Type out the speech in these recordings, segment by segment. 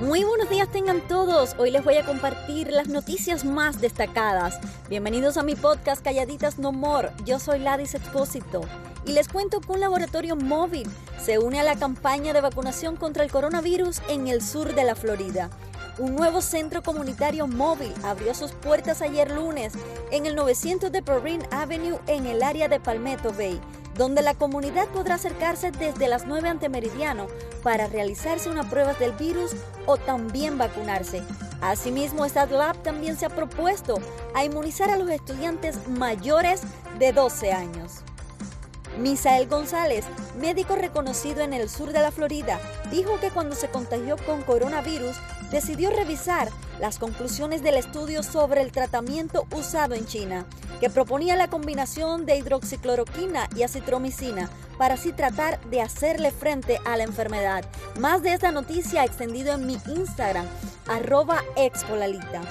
Muy buenos días tengan todos. Hoy les voy a compartir las noticias más destacadas. Bienvenidos a mi podcast Calladitas No More. Yo soy Ladis Expósito y les cuento que un laboratorio móvil se une a la campaña de vacunación contra el coronavirus en el sur de la Florida. Un nuevo centro comunitario móvil abrió sus puertas ayer lunes en el 900 de Perrine Avenue en el área de Palmetto Bay donde la comunidad podrá acercarse desde las 9 ante meridiano para realizarse una prueba del virus o también vacunarse. Asimismo, Lab también se ha propuesto a inmunizar a los estudiantes mayores de 12 años. Misael González, médico reconocido en el sur de la Florida, dijo que cuando se contagió con coronavirus decidió revisar las conclusiones del estudio sobre el tratamiento usado en China, que proponía la combinación de hidroxicloroquina y acitromicina para así tratar de hacerle frente a la enfermedad. Más de esta noticia extendido en mi Instagram, arroba expolalita.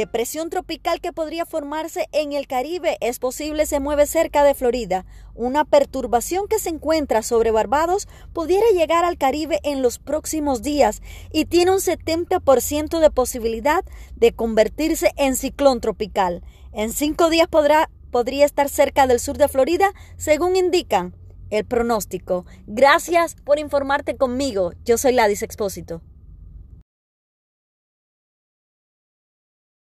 Depresión tropical que podría formarse en el Caribe es posible se mueve cerca de Florida. Una perturbación que se encuentra sobre Barbados pudiera llegar al Caribe en los próximos días y tiene un 70% de posibilidad de convertirse en ciclón tropical. En cinco días podrá, podría estar cerca del sur de Florida, según indican el pronóstico. Gracias por informarte conmigo. Yo soy Ladis Expósito.